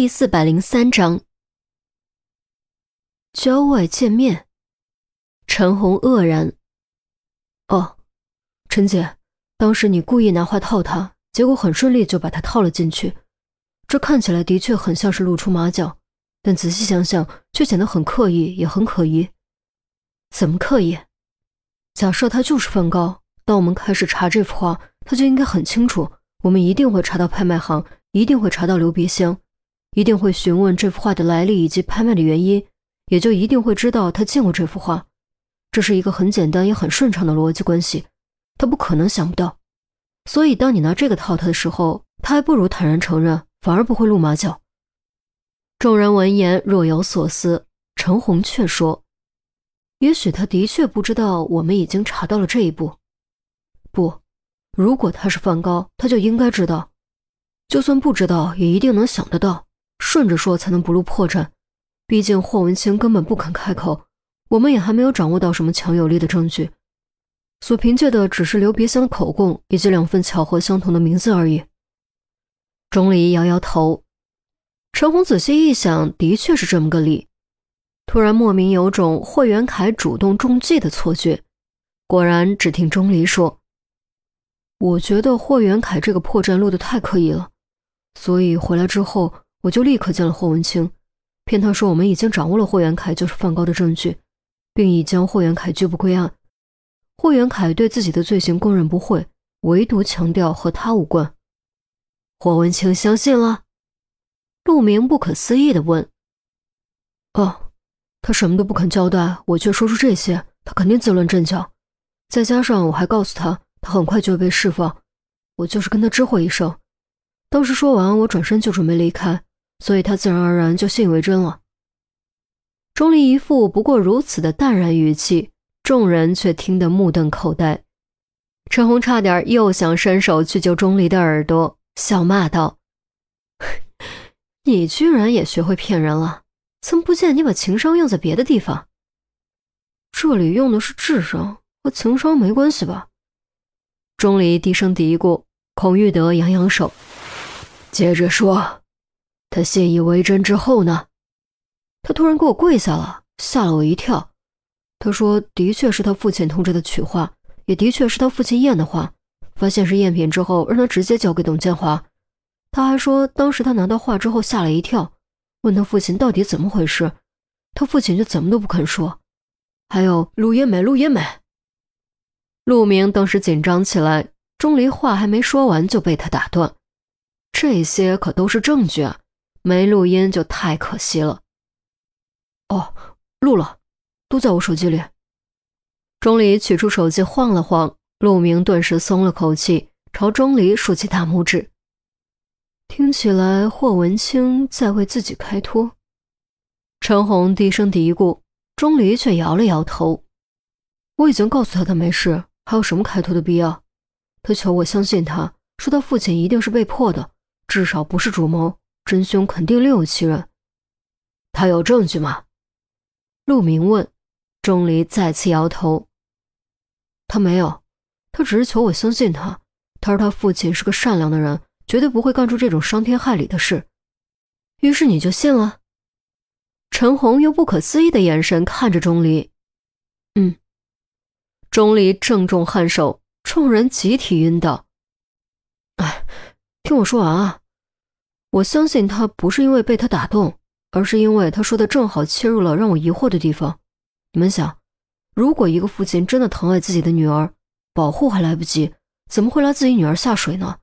第四百零三章，郊外见面。陈红愕然：“哦，陈姐，当时你故意拿话套他，结果很顺利就把他套了进去。这看起来的确很像是露出马脚，但仔细想想，却显得很刻意，也很可疑。怎么刻意？假设他就是梵高，当我们开始查这幅画，他就应该很清楚，我们一定会查到拍卖行，一定会查到留鼻箱。”一定会询问这幅画的来历以及拍卖的原因，也就一定会知道他见过这幅画。这是一个很简单也很顺畅的逻辑关系，他不可能想不到。所以，当你拿这个套他的时候，他还不如坦然承认，反而不会露马脚。众人闻言若有所思，陈红却说：“也许他的确不知道我们已经查到了这一步。不，如果他是梵高，他就应该知道；就算不知道，也一定能想得到。”顺着说才能不露破绽，毕竟霍文清根本不肯开口，我们也还没有掌握到什么强有力的证据，所凭借的只是刘别香的口供以及两份巧合相同的名字而已。钟离摇摇头，陈红仔细一想，的确是这么个理，突然莫名有种霍元凯主动中计的错觉。果然，只听钟离说：“我觉得霍元凯这个破绽落得太刻意了，所以回来之后。”我就立刻见了霍文清，骗他说我们已经掌握了霍元凯就是梵高的证据，并已将霍元凯拘捕归案。霍元凯对自己的罪行供认不讳，唯独强调和他无关。霍文清相信了？陆明不可思议地问。哦，他什么都不肯交代，我却说出这些，他肯定自乱阵脚。再加上我还告诉他，他很快就会被释放，我就是跟他知会一声。当时说完，我转身就准备离开。所以他自然而然就信以为真了。钟离一副不过如此的淡然语气，众人却听得目瞪口呆。陈红差点又想伸手去揪钟离的耳朵，笑骂道：“ 你居然也学会骗人了？怎么不见你把情商用在别的地方？这里用的是智商，和情商没关系吧？”钟离低声嘀咕。孔玉德扬扬手，接着说。他信以为真之后呢？他突然给我跪下了，吓了我一跳。他说：“的确是他父亲通知的取画，也的确是他父亲验的画。发现是赝品之后，让他直接交给董建华。他还说，当时他拿到画之后吓了一跳，问他父亲到底怎么回事，他父亲就怎么都不肯说。还有陆延美，陆延美。”陆明当时紧张起来，钟离话还没说完就被他打断：“这些可都是证据啊！”没录音就太可惜了。哦，录了，都在我手机里。钟离取出手机晃了晃，陆明顿时松了口气，朝钟离竖起大拇指。听起来霍文清在为自己开脱。陈红低声嘀咕，钟离却摇了摇头。我已经告诉他他没事，还有什么开脱的必要？他求我相信他，说他父亲一定是被迫的，至少不是主谋。真凶肯定另有其人，他有证据吗？陆明问。钟离再次摇头。他没有，他只是求我相信他。他说他父亲是个善良的人，绝对不会干出这种伤天害理的事。于是你就信了？陈红用不可思议的眼神看着钟离。嗯。钟离正中颔首，众人集体晕倒。哎，听我说完啊。我相信他不是因为被他打动，而是因为他说的正好切入了让我疑惑的地方。你们想，如果一个父亲真的疼爱自己的女儿，保护还来不及，怎么会拉自己女儿下水呢？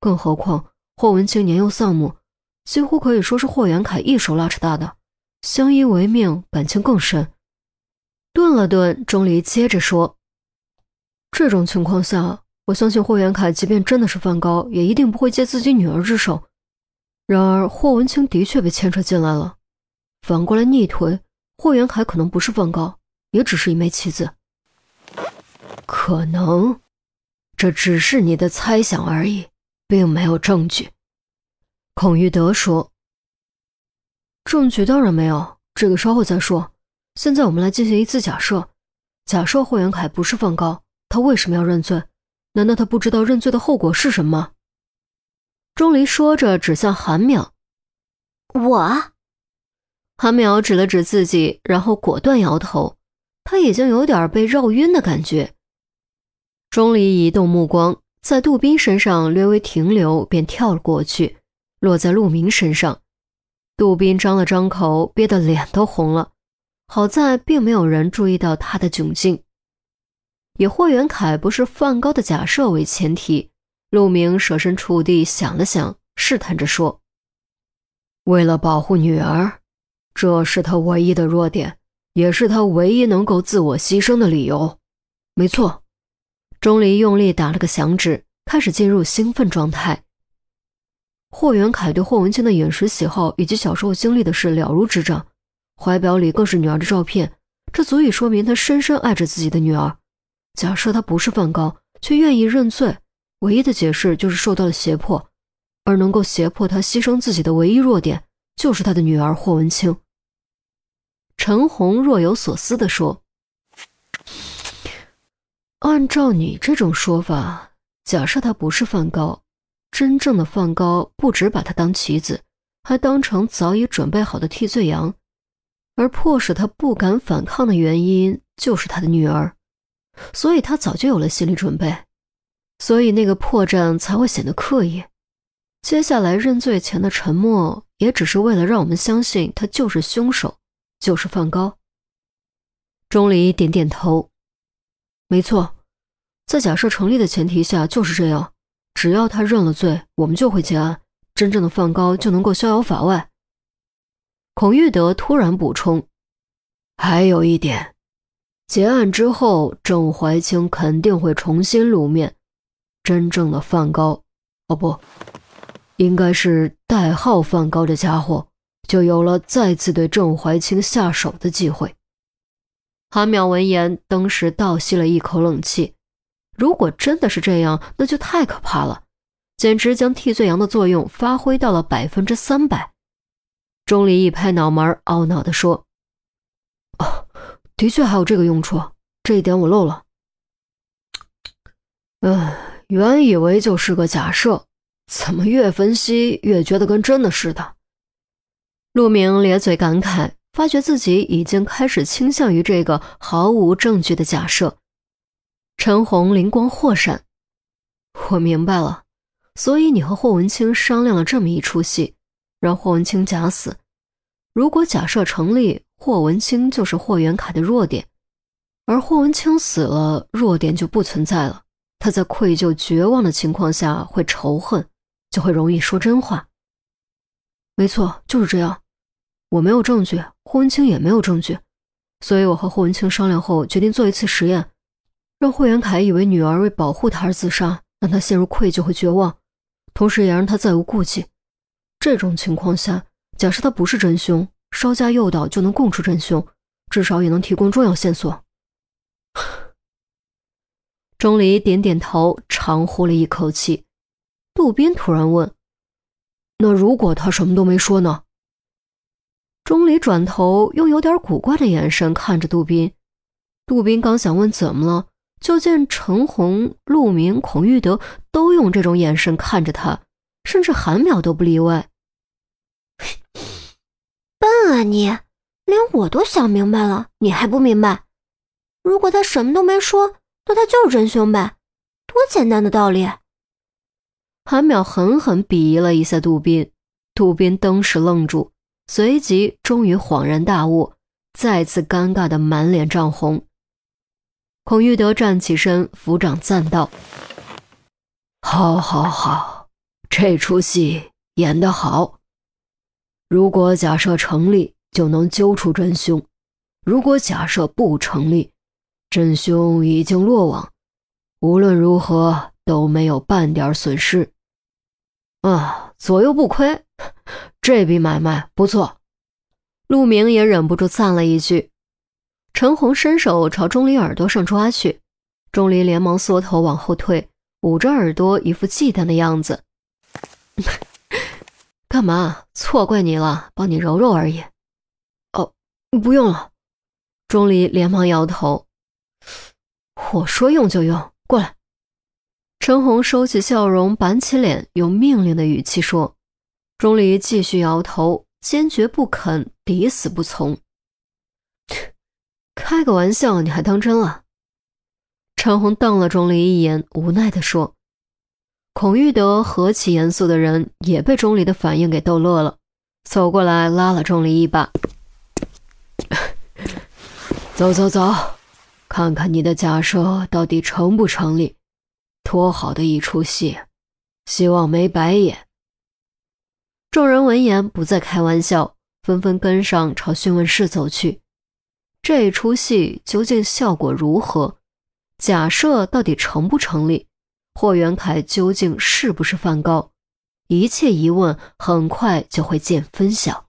更何况霍文清年幼丧母，几乎可以说是霍元凯一手拉扯大的，相依为命，感情更深。顿了顿，钟离接着说：“这种情况下，我相信霍元凯即便真的是梵高，也一定不会借自己女儿之手。”然而，霍文清的确被牵扯进来了。反过来逆推，霍元凯可能不是梵高，也只是一枚棋子。可能，这只是你的猜想而已，并没有证据。孔玉德说：“证据当然没有，这个稍后再说。现在我们来进行一次假设：假设霍元凯不是梵高，他为什么要认罪？难道他不知道认罪的后果是什么？”钟离说着，指向韩淼。我。韩淼指了指自己，然后果断摇头。他已经有点被绕晕的感觉。钟离移动目光，在杜宾身上略微停留，便跳了过去，落在陆明身上。杜宾张了张口，憋得脸都红了。好在并没有人注意到他的窘境。以霍元凯不是梵高的假设为前提，陆明设身处地想了想，试探着说：“为了保护女儿，这是他唯一的弱点。”也是他唯一能够自我牺牲的理由，没错。钟离用力打了个响指，开始进入兴奋状态。霍元凯对霍文清的饮食喜好以及小时候经历的事了如指掌，怀表里更是女儿的照片，这足以说明他深深爱着自己的女儿。假设他不是梵高，却愿意认罪，唯一的解释就是受到了胁迫，而能够胁迫他牺牲自己的唯一弱点，就是他的女儿霍文清。陈红若有所思地说：“按照你这种说法，假设他不是梵高，真正的梵高不止把他当棋子，还当成早已准备好的替罪羊，而迫使他不敢反抗的原因就是他的女儿，所以他早就有了心理准备，所以那个破绽才会显得刻意。接下来认罪前的沉默，也只是为了让我们相信他就是凶手。”就是梵高。钟离点点头，没错，在假设成立的前提下就是这样。只要他认了罪，我们就会结案，真正的梵高就能够逍遥法外。孔玉德突然补充：“还有一点，结案之后，郑怀清肯定会重新露面。真正的梵高，哦不，应该是代号梵高的家伙。”就有了再次对郑怀清下手的机会。韩淼闻言，当时倒吸了一口冷气。如果真的是这样，那就太可怕了，简直将替罪羊的作用发挥到了百分之三百。钟离一拍脑门，懊恼地说：“哦，的确还有这个用处，这一点我漏了。嗯，原以为就是个假设，怎么越分析越觉得跟真的似的。”陆明咧嘴感慨，发觉自己已经开始倾向于这个毫无证据的假设。陈红灵光豁闪，我明白了，所以你和霍文清商量了这么一出戏，让霍文清假死。如果假设成立，霍文清就是霍元凯的弱点，而霍文清死了，弱点就不存在了。他在愧疚、绝望的情况下会仇恨，就会容易说真话。没错，就是这样。我没有证据，霍文清也没有证据，所以我和霍文清商量后，决定做一次实验，让霍元凯以为女儿为保护他而自杀，让他陷入愧疚和绝望，同时也让他再无顾忌。这种情况下，假设他不是真凶，稍加诱导就能供出真凶，至少也能提供重要线索。钟离点点头，长呼了一口气。杜宾突然问：“那如果他什么都没说呢？”钟离转头，用有点古怪的眼神看着杜宾。杜宾刚想问怎么了，就见陈红、陆明、孔玉德都用这种眼神看着他，甚至韩淼都不例外。笨啊你，连我都想明白了，你还不明白？如果他什么都没说，那他就是真凶呗，多简单的道理。韩淼狠狠鄙夷了一下杜宾，杜宾登时愣住。随即，终于恍然大悟，再次尴尬的满脸涨红。孔玉德站起身，抚掌赞道：“好，好，好，这出戏演得好。如果假设成立，就能揪出真凶；如果假设不成立，真凶已经落网，无论如何都没有半点损失。啊，左右不亏。”这笔买卖不错，陆明也忍不住赞了一句。陈红伸手朝钟离耳朵上抓去，钟离连忙缩头往后退，捂着耳朵，一副忌惮的样子。干嘛？错怪你了，帮你揉揉而已。哦，不用了。钟离连忙摇头。我说用就用，过来。陈红收起笑容，板起脸，用命令的语气说。钟离继续摇头，坚决不肯，抵死不从。开个玩笑，你还当真了？陈红瞪了钟离一眼，无奈地说。孔玉德何其严肃的人，也被钟离的反应给逗乐了，走过来拉了钟离一把：“走 走走，看看你的假设到底成不成立？多好的一出戏，希望没白演。”众人闻言不再开玩笑，纷纷跟上朝询问室走去。这一出戏究竟效果如何？假设到底成不成立？霍元凯究竟是不是梵高？一切疑问很快就会见分晓。